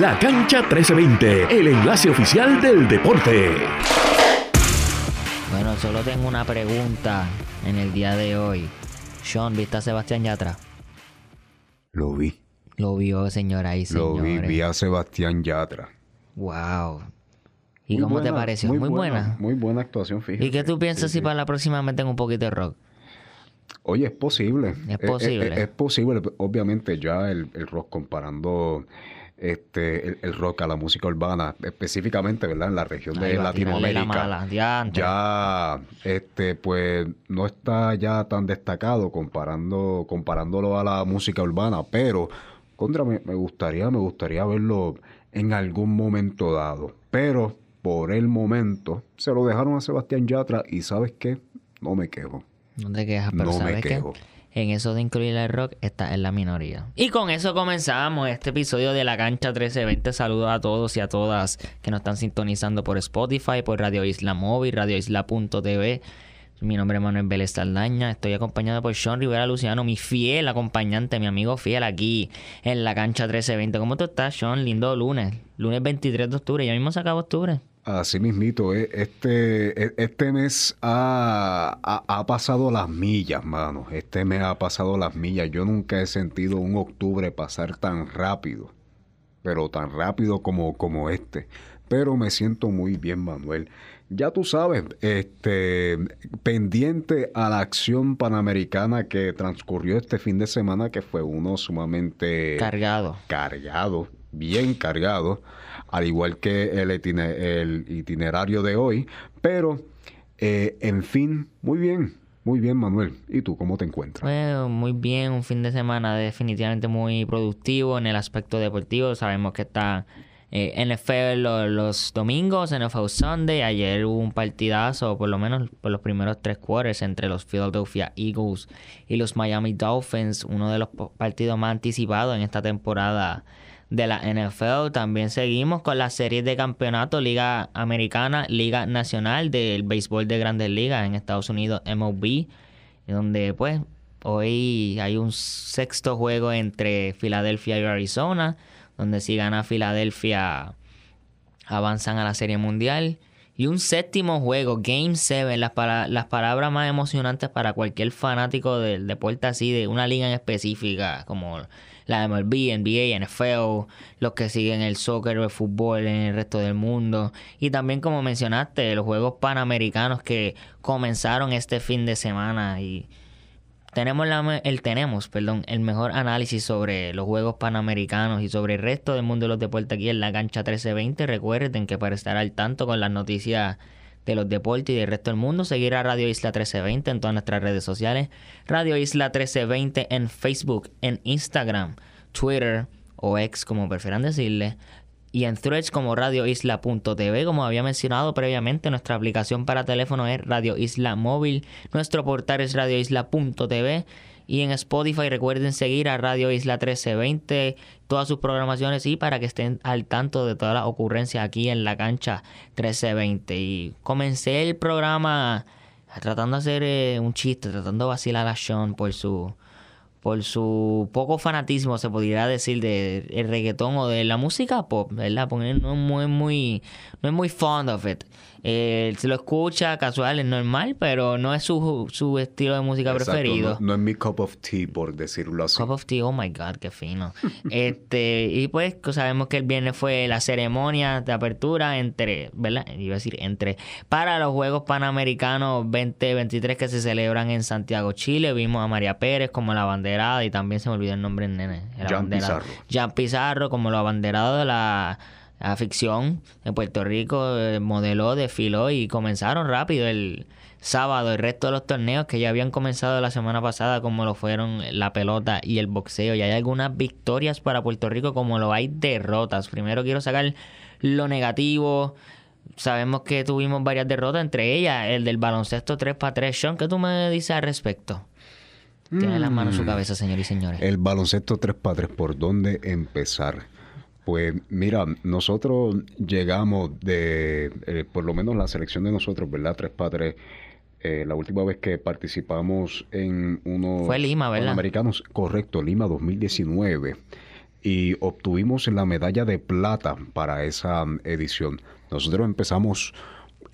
La Cancha 1320, el enlace oficial del deporte. Bueno, solo tengo una pregunta en el día de hoy. Sean, ¿viste a Sebastián Yatra? Lo vi. Lo vio, señora y Lo señores. vi, vi a Sebastián Yatra. Wow. ¿Y Muy cómo te pareció? Muy, buena. Muy buena actuación, fíjate. ¿Y qué tú piensas Sí, si sí. para la próxima meten un poquito de rock? Oye, es posible. Es Eh, posible. eh, eh, es posible. Obviamente ya el, el rock comparando este el, el rock a la música urbana, específicamente, ¿verdad? En la región de la Latinoamérica. mala, ya este pues no está ya tan destacado comparando comparándolo a la música urbana, pero contra me, me gustaría me gustaría verlo en algún momento dado, pero por el momento se lo dejaron a Sebastián Yatra y sabes qué, no me quejo. No te quejas, pero No me quejo. En eso de incluir el rock está en la minoría. Y con eso comenzamos este episodio de La Cancha 1320. Saludos a todos y a todas que nos están sintonizando por Spotify, por Radio Isla Móvil, Radio Isla.tv. Mi nombre es Manuel Vélez Saldaña. Estoy acompañado por Sean Rivera Luciano, mi fiel acompañante, mi amigo fiel aquí en La Cancha 1320. ¿Cómo tú estás, Sean? Lindo lunes. Lunes 23 de octubre. Ya mismo se acaba octubre. Así mismito, eh, este, e- este mes ha, ha- ha pasado las millas, mano. Este mes ha pasado las millas. Yo nunca he sentido un octubre pasar tan rápido, pero tan rápido como, como este. Pero me siento muy bien, Manuel. Ya tú sabes, este, pendiente a la acción panamericana que transcurrió este fin de semana, que fue uno sumamente Cargado. cargado, bien cargado, al igual que el, itine- el itinerario de hoy. Pero, eh, en fin, muy bien, muy bien, Manuel. ¿Y tú cómo te encuentras? Muy bien, un fin de semana definitivamente muy productivo en el aspecto deportivo. Sabemos que está eh, NFL lo- los, domingos, NFL Sunday. Ayer hubo un partidazo, por lo menos por los primeros tres quarters, entre los Philadelphia Eagles y los Miami Dolphins. Uno de los partidos más anticipados en esta temporada de la NFL. También seguimos con las series de campeonato, Liga Americana, Liga Nacional del Béisbol de Grandes Ligas en Estados Unidos, MLB donde pues hoy hay un sexto juego entre Filadelfia y Arizona, donde si gana Filadelfia avanzan a la Serie Mundial. Y un séptimo juego, Game 7, las, para- las palabras más emocionantes para cualquier fanático del deporte así, de una liga en específica, como la MLB, NBA, NFL, los que siguen el soccer o el fútbol en el resto del mundo. Y también, como mencionaste, los Juegos Panamericanos que comenzaron este fin de semana y tenemos la el tenemos, perdón, el mejor análisis sobre los Juegos Panamericanos y sobre el resto del mundo de los deportes aquí en la cancha 1320. Recuerden que para estar al tanto con las noticias de los deportes y del resto del mundo, seguir a Radio Isla 1320 en todas nuestras redes sociales, Radio Isla 1320 en Facebook, en Instagram, Twitter o X como prefieran decirle, y en threads como radioisla.tv, como había mencionado previamente, nuestra aplicación para teléfono es Radio Isla Móvil, nuestro portal es radioisla.tv y en Spotify recuerden seguir a Radio Isla 1320, todas sus programaciones y para que estén al tanto de todas las ocurrencias aquí en la cancha 1320. Y comencé el programa tratando de hacer eh, un chiste, tratando de vacilar a Sean por su por su poco fanatismo, se podría decir, de el reggaetón o de la música pop, ¿verdad? Porque no es muy, muy, no es muy fond of it. Eh, se lo escucha casual, es normal, pero no es su, su estilo de música Exacto, preferido. No, no es mi cup of tea, por decirlo así. Cup of tea, oh my god, qué fino. este, y pues sabemos que el viernes fue la ceremonia de apertura entre, ¿verdad? Iba a decir entre, para los Juegos Panamericanos 2023 que se celebran en Santiago, Chile. Vimos a María Pérez como la abanderada y también se me olvidó el nombre del nene. el abanderado. Pizarro. Jan Pizarro como lo abanderado de la, la ficción de Puerto Rico, eh, modeló, desfiló y comenzaron rápido el sábado el resto de los torneos que ya habían comenzado la semana pasada como lo fueron la pelota y el boxeo y hay algunas victorias para Puerto Rico como lo hay derrotas. Primero quiero sacar lo negativo. Sabemos que tuvimos varias derrotas, entre ellas el del baloncesto 3 para 3. Sean, ¿qué tú me dices al respecto? Tiene las manos en su cabeza, señores y señores. El baloncesto 3x3, ¿por dónde empezar? Pues mira, nosotros llegamos de, eh, por lo menos la selección de nosotros, ¿verdad? 3x3. eh, la última vez que participamos en unos Fue Lima, ¿verdad? Panamericanos, correcto, Lima 2019. y obtuvimos la medalla de plata para esa edición. Nosotros empezamos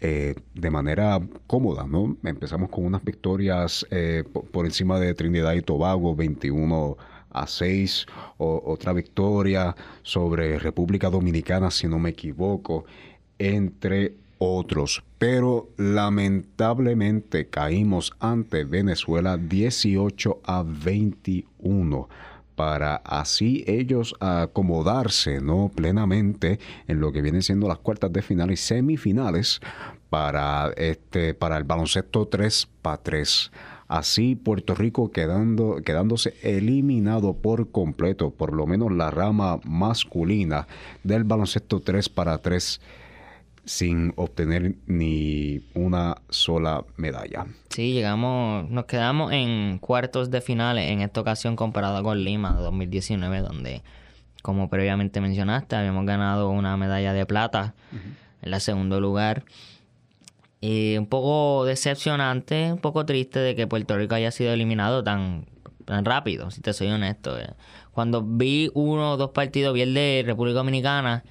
eh, de manera cómoda, ¿no? Empezamos con unas victorias eh, por encima de Trinidad y Tobago, 21 a 6, otra victoria sobre República Dominicana, si no me equivoco, entre otros. Pero lamentablemente caímos ante Venezuela 18 a 21 para así ellos acomodarse no plenamente en lo que vienen siendo las cuartas de final y semifinales para este para el baloncesto 3 para 3 así Puerto Rico quedando quedándose eliminado por completo por lo menos la rama masculina del baloncesto 3 para 3 sin obtener ni una sola medalla. Sí, llegamos, nos quedamos en cuartos de finales en esta ocasión comparado con Lima de 2019, donde, como previamente mencionaste, habíamos ganado una medalla de plata en la segundo lugar. Un poco decepcionante, un poco triste de que Puerto Rico haya sido eliminado tan, tan rápido, si te soy honesto. Eh. Cuando vi uno o dos partidos, vi el de República Dominicana,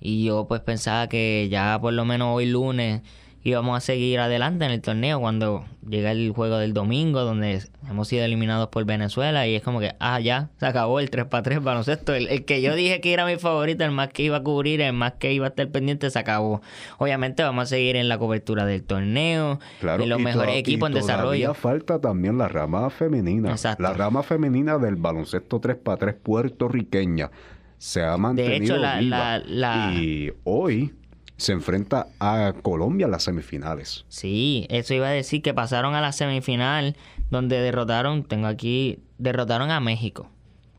y yo pues pensaba que ya por lo menos hoy lunes íbamos a seguir adelante en el torneo cuando llega el juego del domingo donde hemos sido eliminados por Venezuela y es como que, ah, ya, se acabó el 3 para 3 baloncesto. El, el que yo dije que era mi favorito, el más que iba a cubrir, el más que iba a estar pendiente, se acabó. Obviamente vamos a seguir en la cobertura del torneo, claro, los mejores equipos en desarrollo. falta también la rama femenina, la rama femenina del baloncesto 3 para 3 puertorriqueña se ha mantenido viva. Y hoy se enfrenta a Colombia en las semifinales. Sí, eso iba a decir que pasaron a la semifinal donde derrotaron, tengo aquí, derrotaron a México.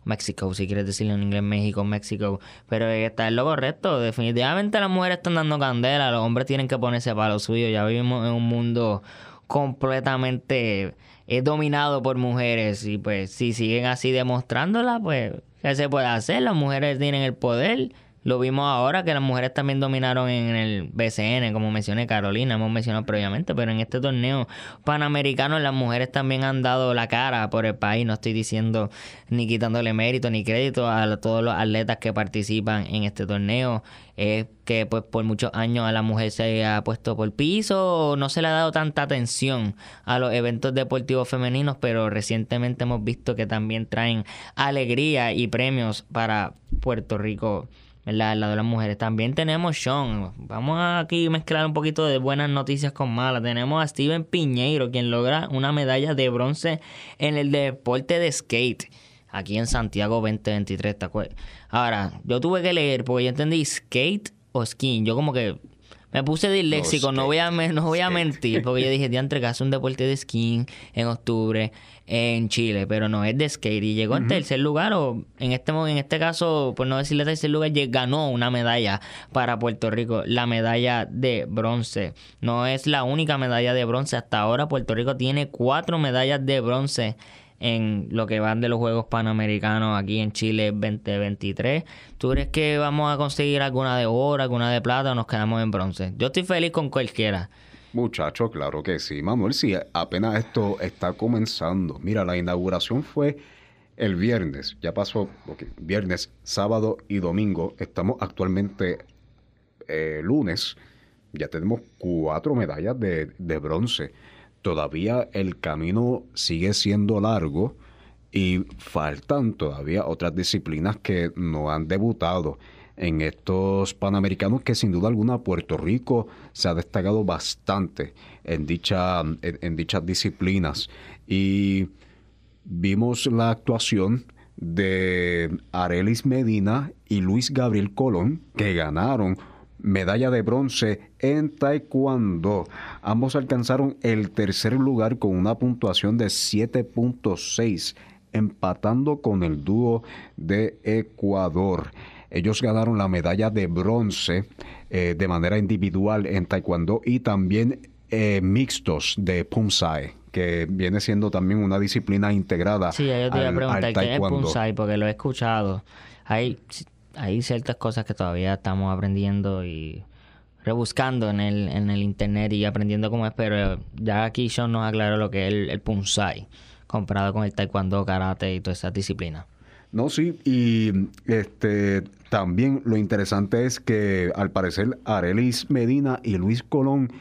México, si quieres decirlo en inglés, México, México. Pero está en lo correcto. Definitivamente las mujeres están dando candela, los hombres tienen que ponerse para lo suyo. Ya vivimos en un mundo completamente eh, dominado por mujeres. Y pues si siguen así demostrándola, pues ¿Qué se puede hacer? Las mujeres tienen el poder. Lo vimos ahora que las mujeres también dominaron en el BCN, como mencioné Carolina, hemos mencionado previamente, pero en este torneo panamericano las mujeres también han dado la cara por el país. No estoy diciendo ni quitándole mérito ni crédito a todos los atletas que participan en este torneo. Es que pues por muchos años a la mujer se ha puesto por piso, no se le ha dado tanta atención a los eventos deportivos femeninos, pero recientemente hemos visto que también traen alegría y premios para Puerto Rico ¿verdad? Lado de las mujeres. También tenemos Sean. Vamos a aquí mezclar un poquito de buenas noticias con malas. Tenemos a Steven Piñeiro, quien logra una medalla de bronce en el deporte de skate. Aquí en Santiago 2023, ¿te? Ahora, yo tuve que leer porque yo entendí skate o skin. Yo como que me puse disléxico, no, voy a, no voy a mentir, porque yo dije, diantre, que hace un deporte de skin en octubre en Chile, pero no es de skate. Y llegó en tercer lugar, o en este, en este caso, por no decirle tercer lugar, ganó una medalla para Puerto Rico, la medalla de bronce. No es la única medalla de bronce. Hasta ahora Puerto Rico tiene cuatro medallas de bronce en lo que van de los Juegos Panamericanos aquí en Chile 2023. ¿Tú crees que vamos a conseguir alguna de oro, alguna de plata o nos quedamos en bronce? Yo estoy feliz con cualquiera. Muchacho, claro que sí, Manuel, sí, apenas esto está comenzando. Mira, la inauguración fue el viernes, ya pasó, viernes, sábado y domingo. Estamos actualmente eh, lunes, ya tenemos cuatro medallas de, de bronce todavía el camino sigue siendo largo y faltan todavía otras disciplinas que no han debutado en estos Panamericanos que sin duda alguna Puerto Rico se ha destacado bastante en, dicha, en, dichas disciplinas. Y vimos la actuación de Arelis Medina y Luis Gabriel Colón, que ganaron medalla de bronce en Taekwondo. Ambos alcanzaron el tercer lugar con una puntuación de 7.6, empatando con el dúo de Ecuador. Ellos ganaron la medalla de bronce eh, de manera individual en Taekwondo y también eh, mixtos de Pumsai que viene siendo también una disciplina integrada. Sí, yo te iba a preguntar qué es Pumsai, porque lo he escuchado. Hay hay ciertas cosas que todavía estamos aprendiendo y rebuscando en el, en el internet y aprendiendo cómo es, pero ya aquí Sean nos aclaró lo que es el, el Punsai, comparado con el Taekwondo, Karate y todas esas disciplinas. No, sí, y este también lo interesante es que al parecer Arelis Medina y Luis Colón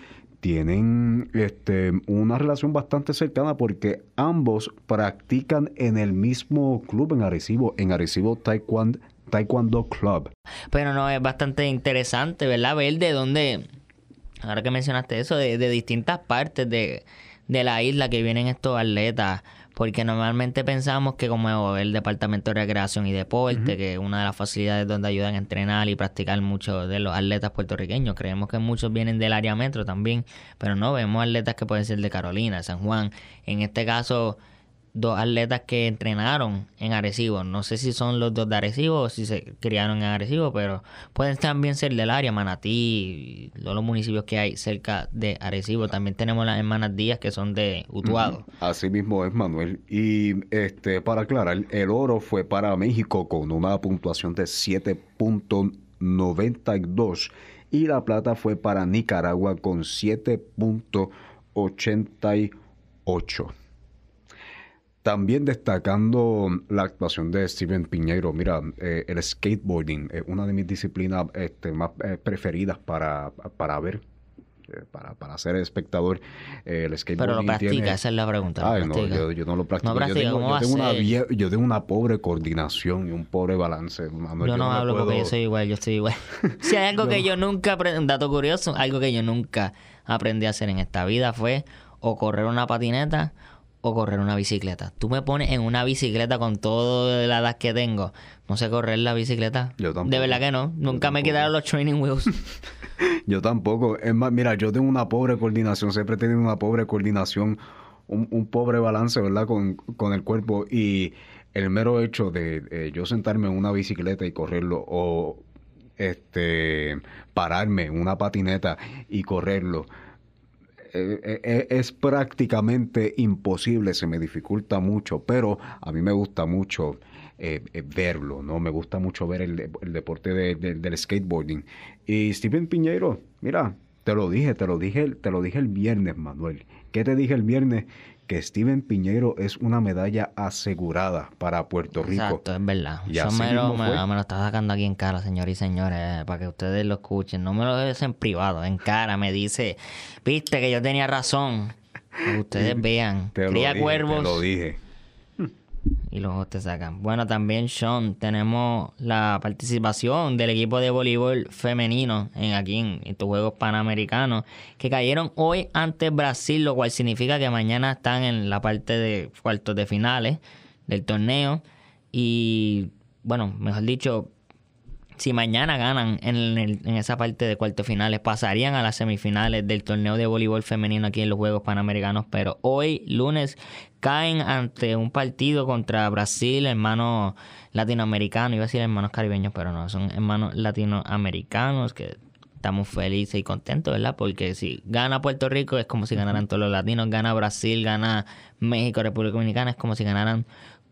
tienen este, una relación bastante cercana porque ambos practican en el mismo club en Arecibo, en Arecibo Taekwondo, Taekwondo Club. Pero no, es bastante interesante, ¿verdad? Ver de dónde, ahora que mencionaste eso, de, de distintas partes de, de la isla que vienen estos atletas porque normalmente pensamos que como el Departamento de Recreación y Deporte, que es una de las facilidades donde ayudan a entrenar y practicar muchos de los atletas puertorriqueños, creemos que muchos vienen del área metro también, pero no, vemos atletas que pueden ser de Carolina, San Juan, en este caso dos atletas que entrenaron en Arecibo. No sé si son los dos de Arecibo o si se criaron en Arecibo, pero pueden también ser del área, Manatí, todos los municipios que hay cerca de Arecibo. También tenemos las hermanas Díaz que son de Utuado. Así mismo es, Manuel. Y este para aclarar, el oro fue para México con una puntuación de 7.92 y la plata fue para Nicaragua con 7.88. También destacando la actuación de Steven Piñeiro, mira, eh, el skateboarding es una de mis disciplinas este, más eh, preferidas para, para ver, eh, para, para ser espectador. el skateboarding Pero lo practica, esa es la pregunta. Ay, no, yo, yo, no lo practico. yo tengo, yo tengo una, yo tengo una pobre coordinación y un pobre balance. Manuel, yo, no, no hablo puedo... porque yo soy igual, yo estoy igual. si hay algo que yo nunca, un dato curioso, algo que yo nunca aprendí a hacer en esta vida fue o correr una patineta o correr una bicicleta. Tú me pones en una bicicleta con toda la edad que tengo. No sé correr la bicicleta. Yo tampoco. De verdad que no. Nunca me quedaron los training wheels. yo tampoco. Es más, mira, yo tengo una pobre coordinación. Siempre he tenido una pobre coordinación. Un, pobre balance, ¿verdad? Con, con, el cuerpo. Y el mero hecho de eh, yo sentarme en una bicicleta y correrlo o este pararme en una patineta y correrlo es prácticamente imposible, se me dificulta mucho, pero a mí me gusta mucho verlo, ¿no? Me gusta mucho ver el, deporte del skateboarding. Y Steven Piñeiro, mira, te lo dije, te lo dije, te lo dije el viernes, Manuel. ¿Qué te dije el viernes? Que Steven Piñero es una medalla asegurada para Puerto Rico. Exacto, es verdad. Y Eso me lo, me, lo, está sacando aquí en cara, señores y señores, para que ustedes lo escuchen. No me lo dejes en privado, en cara. Me dice, viste que yo tenía razón. ustedes vean. Te Cría cuervos. Te lo dije y los te sacan. Bueno, también, Sean, tenemos la participación del equipo de voleibol femenino en aquí en estos Juegos Panamericanos, que cayeron hoy ante Brasil, lo cual significa que mañana están en la parte de cuartos de finales del torneo. Y, bueno, mejor dicho, si mañana ganan en, en, esa parte de cuartos finales, pasarían a las semifinales del torneo de voleibol femenino aquí en los Juegos Panamericanos. Pero hoy, lunes, caen ante un partido contra Brasil, hermanos latinoamericanos, iba a decir hermanos caribeños, pero no, son hermanos latinoamericanos que estamos felices y contentos, ¿verdad? Porque si gana Puerto Rico es como si ganaran todos los latinos, gana Brasil, gana México, República Dominicana, es como si ganaran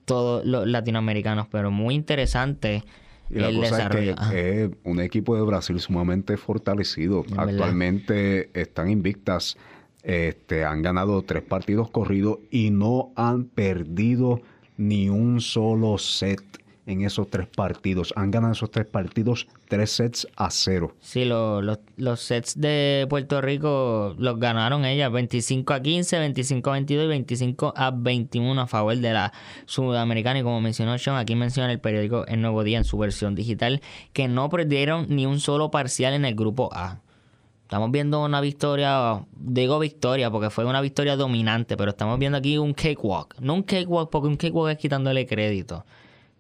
todos los latinoamericanos, pero muy interesante y la cosa es que es un equipo de Brasil sumamente fortalecido. Actualmente están invictas, este, han ganado tres partidos corridos y no han perdido ni un solo set en esos tres partidos. Han ganado esos tres partidos tres sets a cero. Sí, los sets de Puerto Rico los ganaron ellas 25 a 15, 25 a 22 y 25 a 21 a favor de la sudamericana. Y como mencionó Sean, aquí menciona el periódico El Nuevo Día en su versión digital que no perdieron ni un solo parcial en el grupo A. Estamos viendo una victoria, digo victoria porque fue una victoria dominante, pero estamos viendo aquí un cakewalk. No un cakewalk porque un cakewalk es quitándole crédito.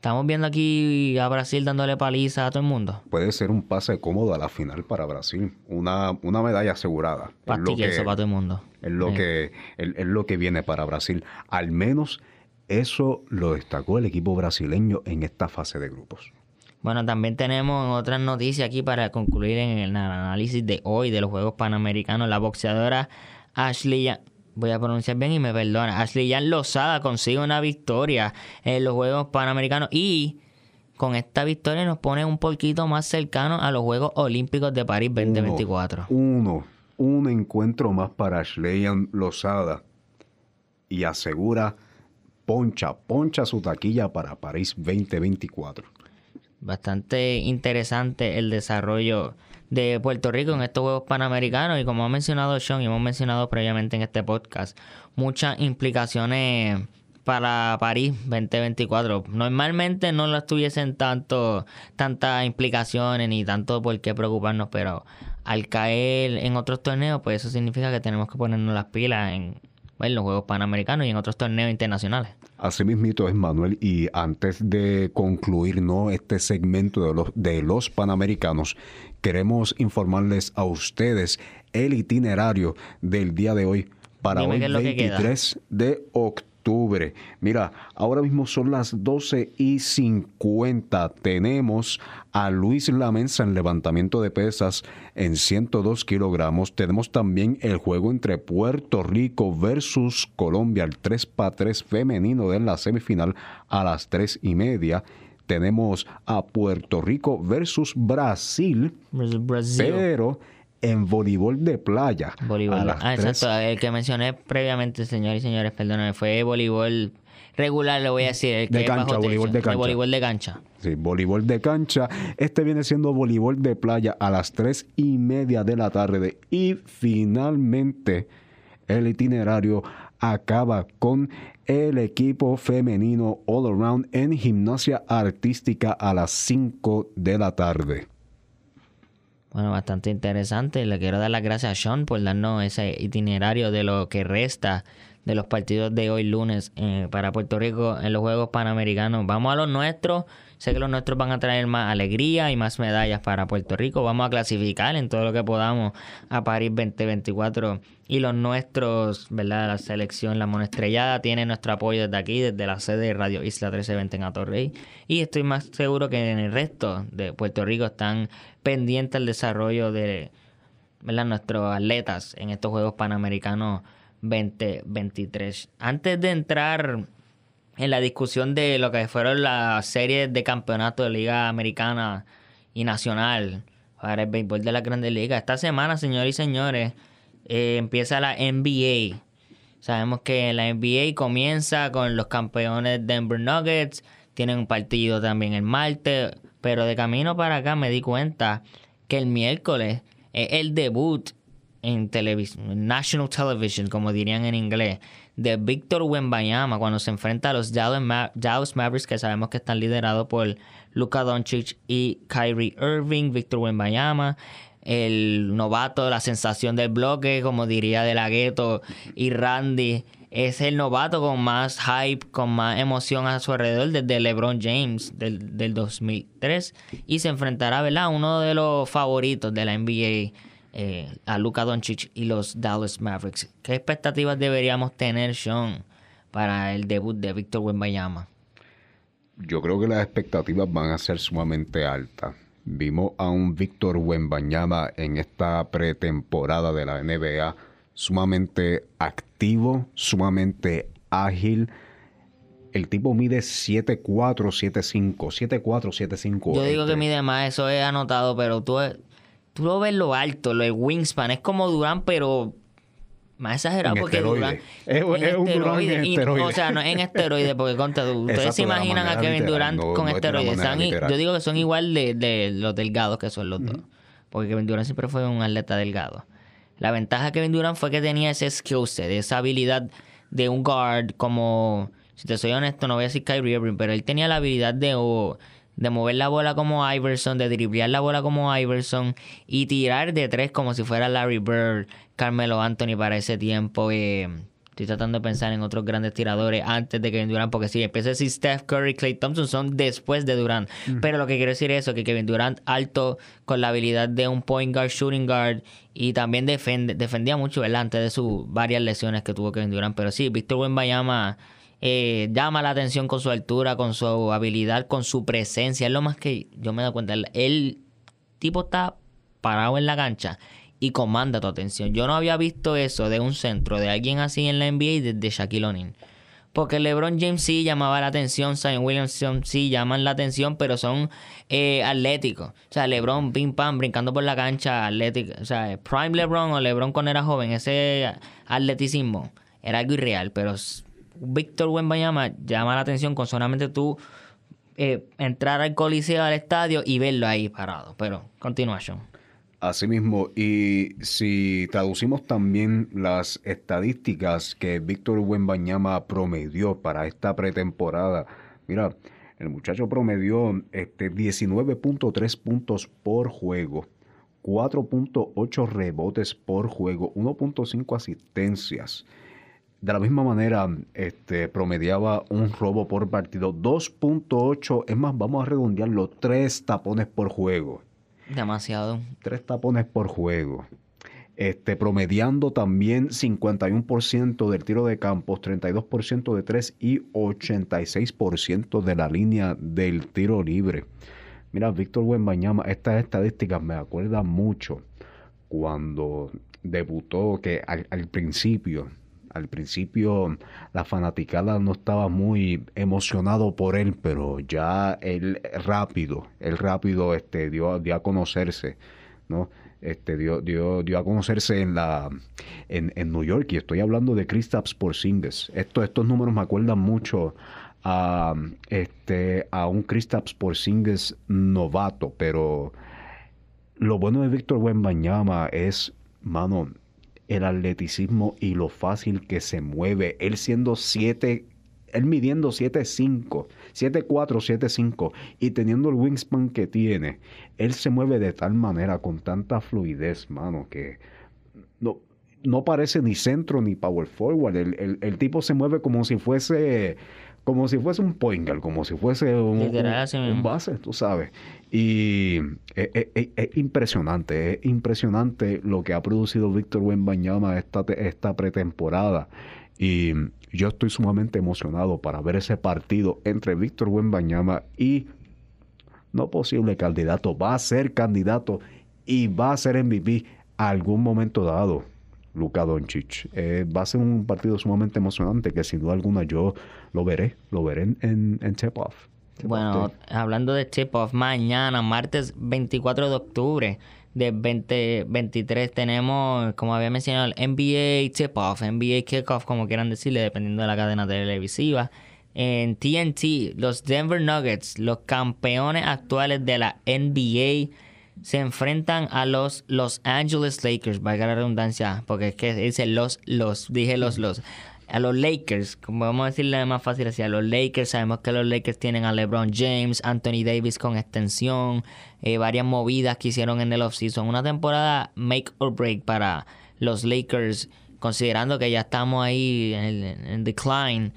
Estamos viendo aquí a Brasil dándole paliza a todo el mundo. Puede ser un pase cómodo a la final para Brasil. Una, una medalla asegurada. Pastique eso para todo el mundo. Es lo, que, es, lo que viene para Brasil. Al menos eso lo destacó el equipo brasileño en esta fase de grupos. Bueno, también tenemos otras noticias aquí para concluir en el análisis de hoy de los Juegos Panamericanos. La boxeadora Ashley voy a pronunciar bien y me perdona. Ashley Jan Lozada consigue una victoria en los Juegos Panamericanos y con esta victoria nos pone un poquito más cercano a los Juegos Olímpicos de París 2024. Uno, un encuentro más para Ashley Lozada y asegura poncha, poncha su taquilla para París 2024. Bastante interesante el desarrollo de Puerto Rico en estos Juegos Panamericanos y como ha mencionado Sean y hemos mencionado previamente en este podcast, muchas implicaciones para París 2024. Normalmente no lo tuviesen tanto, tantas implicaciones ni tanto por qué preocuparnos, pero al caer en otros torneos, pues eso significa que tenemos que ponernos las pilas en, los Juegos Panamericanos y en otros torneos internacionales. Así mismito es, Manuel. Y antes de concluir ¿no? este segmento de los, de los Panamericanos, queremos informarles a ustedes el itinerario del día de hoy para hoy 23 de octubre Mira, ahora mismo son las 12 y 50. Tenemos a Luis Lamenza en levantamiento de pesas en 102 kilogramos. Tenemos también el juego entre Puerto Rico versus Colombia, el 3x3 femenino de la semifinal a las 3 y media tenemos a Puerto Rico versus Brasil, Brasil. pero en voleibol de playa. Voleibol. Ah, exacto. El que mencioné previamente, señores y señores, perdóname, fue voleibol regular, le voy a decir. de cancha, voleibol de cancha. voleibol de cancha. Sí, voleibol de cancha. Este viene siendo voleibol de playa a las tres y media de la tarde. Y finalmente, el itinerario acaba con el equipo femenino all around en gimnasia artística a las 5 de la tarde. Bueno, bastante interesante. Le quiero dar las gracias a Sean por darnos ese itinerario de lo que resta de los partidos de hoy lunes eh, para Puerto Rico en los Juegos Panamericanos. Vamos a los nuestros. Sé que los nuestros van a traer más alegría y más medallas para Puerto Rico. Vamos a clasificar en todo lo que podamos a París 2024. Y los nuestros, ¿verdad? La selección, la monestrellada, tiene nuestro apoyo desde aquí, desde la sede de Radio Isla 1320 en Atorrey. Y estoy más seguro que en el resto de Puerto Rico están pendientes al desarrollo de ¿verdad? nuestros atletas en estos Juegos Panamericanos 2023. Antes de entrar en la discusión de lo que fueron las series de campeonato de Liga Americana y Nacional para el béisbol de la Grandes Ligas. Esta semana, señores y señores, eh, empieza la NBA. Sabemos que la NBA comienza con los campeones Denver Nuggets, tienen un partido también el martes, pero de camino para acá me di cuenta que el miércoles es el debut en televisión, National Television, como dirían en inglés, de Víctor Wembayama cuando se enfrenta a los Dallas, Mavericks que sabemos que están liderados por Luka Doncic y Kyrie Irving, Víctor Wembayama, el novato, la sensación del bloque, como diría De La Ghetto y Randy, es el novato con más hype, con más emoción a su alrededor desde LeBron James del, del 2003 y se enfrentará ¿verdad? uno de los favoritos de la NBA eh, a Luka Doncic y los Dallas Mavericks. ¿Qué expectativas deberíamos tener, Sean, para el debut de Víctor Wembanyama? Yo creo que las expectativas van a ser sumamente altas. Vimos a un Víctor Wembanyama en esta pretemporada de la NBA sumamente activo, sumamente ágil. El tipo mide 7'4, 7'5, 7'4, 7'5. Yo digo que mide más, eso he anotado, pero tú tú lo ves lo alto, lo de wingspan, es como Durán, pero más exagerado porque Durán es, un Durán en esteroide. O sea, no en esteroide, porque conta, ustedes se imaginan a Kevin Durant con esteroides. yo digo que son igual de, los delgados que son los dos. Porque Kevin Durant siempre fue un atleta delgado. La ventaja de Kevin Durant fue que tenía ese skill set, esa habilidad de un guard como... Si te soy honesto, no voy a decir Kyrie Irving, pero él tenía la habilidad de de mover la bola como Iverson, de driblear la bola como Iverson y tirar de tres como si fuera Larry Bird, Carmelo Anthony para ese tiempo. Eh, estoy tratando de pensar en otros grandes tiradores antes de Kevin Durant, porque si empieza a decir Steph Curry, Clay Thompson son después de Durant. Pero lo que quiero decir es eso, que Kevin Durant alto con la habilidad de un point guard, shooting guard y también defendía mucho. Antes de sus varias lesiones que tuvo Kevin Durant. Pero sí, Víctor Wembanyama eh, llama la atención con su altura, con su habilidad, con su presencia. Es lo más que yo me doy cuenta. El, tipo está parado en la cancha y comanda tu atención. Yo no había visto eso de un centro, de alguien así en la NBA desde Shaquille O'Neal. Porque LeBron James sí llamaba la atención, Zion Williamson sí llaman la atención, pero son eh, atléticos. O sea, LeBron, pim pam, brincando por la cancha, atlético. O sea, Prime LeBron o LeBron cuando era joven, ese atleticismo era algo irreal, pero Víctor Wembanyama llama la atención con solamente tú eh, entrar al coliseo, al estadio y verlo ahí parado. Pero, continuación. Asimismo, y si traducimos también las estadísticas que Víctor Wembanyama promedió para esta pretemporada, mira, el muchacho promedió este 19.3 puntos por juego, 4.8 rebotes por juego, 1.5 asistencias. De la misma manera, este, promediaba un robo por partido, 2.8, es más, vamos a redondearlo, 3 tapones por juego. Demasiado. Tres tapones por juego. Este, promediando también 51% del tiro de campos, 32% de tres y 86% de la línea del tiro libre. Mira, Víctor Buenbañama, estas estadísticas me acuerdan mucho cuando debutó, que al, al principio, al principio la fanaticada no estaba muy emocionado por él, pero ya él rápido, él rápido este, dio, dio a conocerse, ¿no? Este, dio, dio, dio a conocerse en la en, en New York y estoy hablando de Kristaps Porzingis. Esto, estos números me acuerdan mucho a, este, a un Kristaps Porzingis novato, pero lo bueno de Víctor Wembanyama es, mano, el atleticismo y lo fácil que se mueve. Él siendo 7, él midiendo 7'5, 7'4, 7'5 y teniendo el wingspan que tiene, él se mueve de tal manera, con tanta fluidez, mano, que no, no parece ni centro ni power forward. El, el, el tipo se mueve como si fuese como si fuese un point guard, como si fuese un, un- base, tú sabes. Y es, es- es- es impresionante, es impresionante lo que ha producido Víctor Wembanyama esta, esta pretemporada. Y yo estoy sumamente emocionado para ver ese partido entre Víctor Wembanyama y no posible candidato, va a ser candidato y va a ser MVP a algún momento dado. Luka Doncic. Eh, va a ser un partido sumamente emocionante que sin duda alguna yo lo veré, lo veré en, en, en tip-off. Bueno, hablando de tip-off, mañana, martes 24 de octubre de 2023, tenemos, como había mencionado, el NBA tip-off, NBA kickoff, como quieran decirle, dependiendo de la cadena televisiva. En TNT, los Denver Nuggets, los campeones actuales de la NBA, se enfrentan a los Los Angeles Lakers, valga la redundancia, porque es que dice los, los, dije los, los. A los Lakers, como vamos a decirle más fácil así, a los Lakers, sabemos que los Lakers tienen a LeBron James, Anthony Davis con extensión, eh, varias movidas que hicieron en el offseason. Una temporada make or break para los Lakers, considerando que ya estamos ahí en decline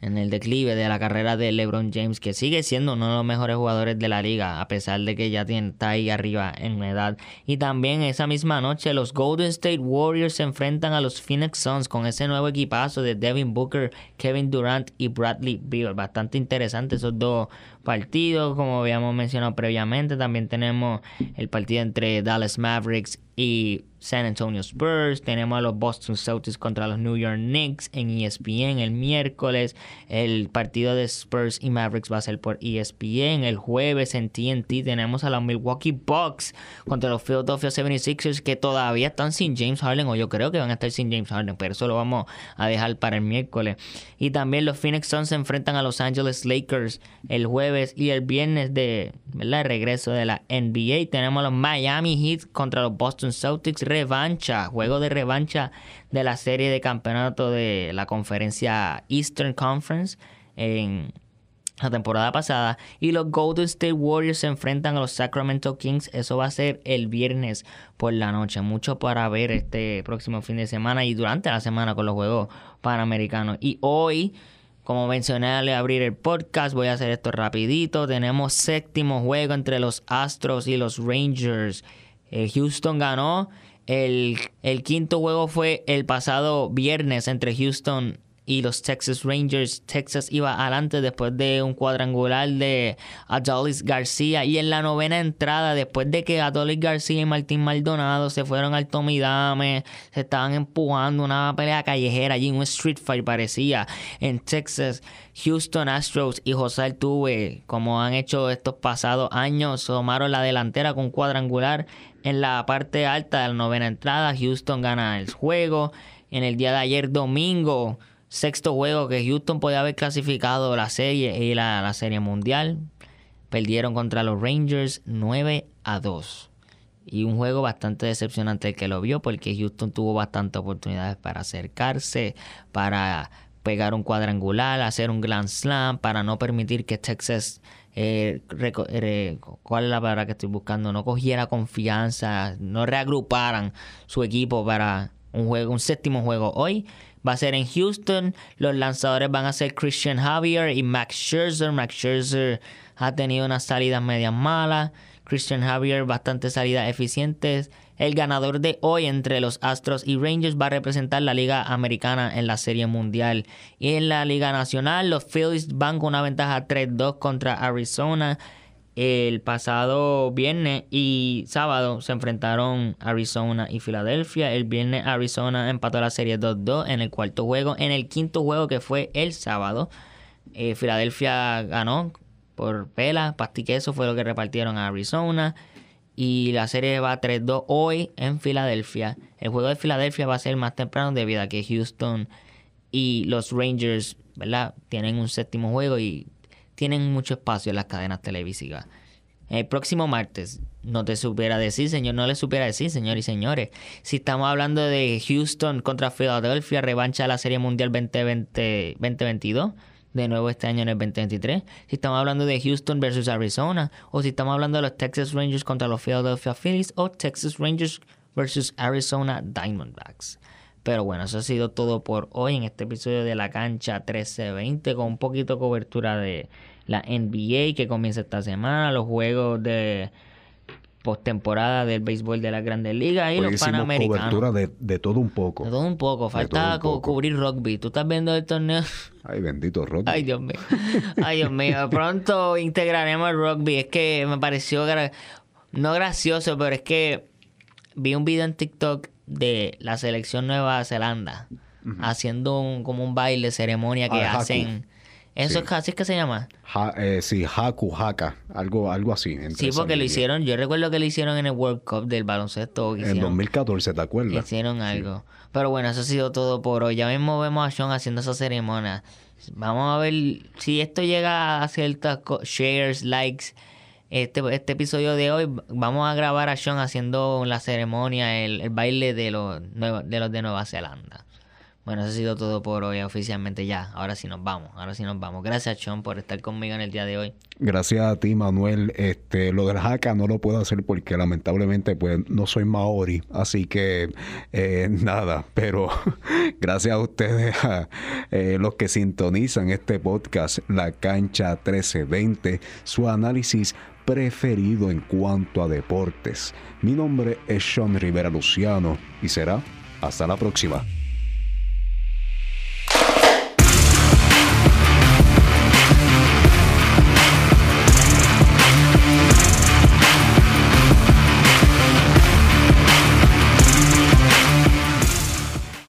en el declive de la carrera de LeBron James, que sigue siendo uno de los mejores jugadores de la liga, a pesar de que ya tiene, está ahí arriba en edad. Y también esa misma noche los Golden State Warriors se enfrentan a los Phoenix Suns con ese nuevo equipazo de Devin Booker, Kevin Durant y Bradley Beal. Bastante interesante esos dos partidos, como habíamos mencionado previamente. También tenemos el partido entre Dallas Mavericks y San Antonio Spurs. Tenemos a los Boston Celtics contra los New York Knicks en ESPN el miércoles. El partido de Spurs y Mavericks va a ser por ESPN. El jueves en TNT tenemos a los Milwaukee Bucks contra los Philadelphia 76ers que todavía están sin James Harden o yo creo que van a estar sin James Harden, pero eso lo vamos a dejar para el miércoles. Y también los Phoenix Suns se enfrentan a los Angeles Lakers el jueves y el viernes de ¿verdad? regreso de la NBA. Tenemos a los Miami Heat contra los Boston Celtics revancha, juego de revancha de la serie de campeonato de la conferencia Eastern Conference en la temporada pasada y los Golden State Warriors se enfrentan a los Sacramento Kings. Eso va a ser el viernes por la noche. Mucho para ver este próximo fin de semana y durante la semana con los Juegos Panamericanos. Y hoy, como mencioné al abrir el podcast, voy a hacer esto rapidito. Tenemos séptimo juego entre los Astros y los Rangers. Eh, Houston ganó. El, el quinto juego fue el pasado viernes entre Houston y los Texas Rangers. Texas iba adelante después de un cuadrangular de Adolis García. Y en la novena entrada, después de que Adolis García y Martín Maldonado se fueron al Tomidame, se estaban empujando una pelea callejera allí, un street fight parecía en Texas. Houston Astros y José Altuve, como han hecho estos pasados años, tomaron la delantera con cuadrangular en la parte alta de la novena entrada. Houston gana el juego. En el día de ayer, domingo, sexto juego que Houston podía haber clasificado la serie y la, la serie mundial. Perdieron contra los Rangers 9 a 2. Y un juego bastante decepcionante el que lo vio porque Houston tuvo bastantes oportunidades para acercarse, para pegar un cuadrangular, hacer un grand slam, para no permitir que Texas, eh, ¿cuál es la palabra que estoy buscando? No cogiera confianza, no reagruparan su equipo para un juego, un séptimo juego. Hoy va a ser en Houston, los lanzadores van a ser Christian Javier y Max Scherzer. Max Scherzer ha tenido unas salidas medias malas. Christian Javier, bastante salidas eficientes. El ganador de hoy entre los Astros y Rangers va a representar la Liga Americana en la Serie Mundial. Y en la Liga Nacional, los Phillies van con una ventaja 3-2 contra Arizona. El pasado viernes y sábado se enfrentaron Arizona y Filadelfia. El viernes Arizona empató la serie 2-2 en el cuarto juego. En el quinto juego que fue el sábado, eh, Filadelfia ganó por pela, pastiqueso fue lo que repartieron a Arizona. Y la serie va 3-2 hoy en Filadelfia. El juego de Filadelfia va a ser más temprano debido a que Houston y los Rangers, ¿verdad? Tienen un séptimo juego y tienen mucho espacio en las cadenas televisivas. El próximo martes, no te supiera decir, señor, no le supiera decir, señores y señores. Si estamos hablando de Houston contra Filadelfia, revancha de la Serie Mundial 2020, 2022 de nuevo este año en el 2023. Si estamos hablando de Houston versus Arizona, o si estamos hablando de los Texas Rangers contra los Philadelphia Phillies, o Texas Rangers versus Arizona Diamondbacks. Pero bueno, eso ha sido todo por hoy en este episodio de la cancha 1320 con un poquito de cobertura de la NBA que comienza esta semana, los juegos de postemporada del béisbol de la Grandes Ligas y los panamericanos. cobertura de, de, todo un poco. De todo un poco. Falta cubrir rugby. ¿Tú estás viendo el torneo? Ay, bendito rugby. Ay, Dios mío. Ay, Dios mío. Pronto integraremos el rugby. Es que me pareció no gracioso, pero es que vi un video en TikTok de la selección Nueva Zelanda haciendo un, como un baile, ceremonia que ah, hacen... ¿Eso es así es que se llama? Eh, sí, Haku, Haka, algo, algo así. Sí, porque lo hicieron, yo recuerdo que lo hicieron en el World Cup del baloncesto. en 2014, ¿te acuerdas? Hicieron algo. Pero bueno, eso ha sido todo por hoy. Ya mismo vemos a Sean haciendo esa ceremonia. Vamos a ver si esto llega a ciertas shares, likes. Este, este episodio de hoy vamos a grabar a Sean haciendo la ceremonia, el, el baile de los, de los de Nueva Zelanda. Bueno, eso ha sido todo por hoy oficialmente ya. Ahora sí nos vamos, ahora sí nos vamos. Gracias, Sean, por estar conmigo en el día de hoy. Gracias a ti, Manuel. Este, lo del haka no lo puedo hacer porque lamentablemente pues no soy maori, así que eh, nada. Pero gracias a ustedes, a eh, los que sintonizan este podcast, La Cancha 1320, su análisis preferido en cuanto a deportes. Mi nombre es Sean Rivera Luciano y será hasta la próxima.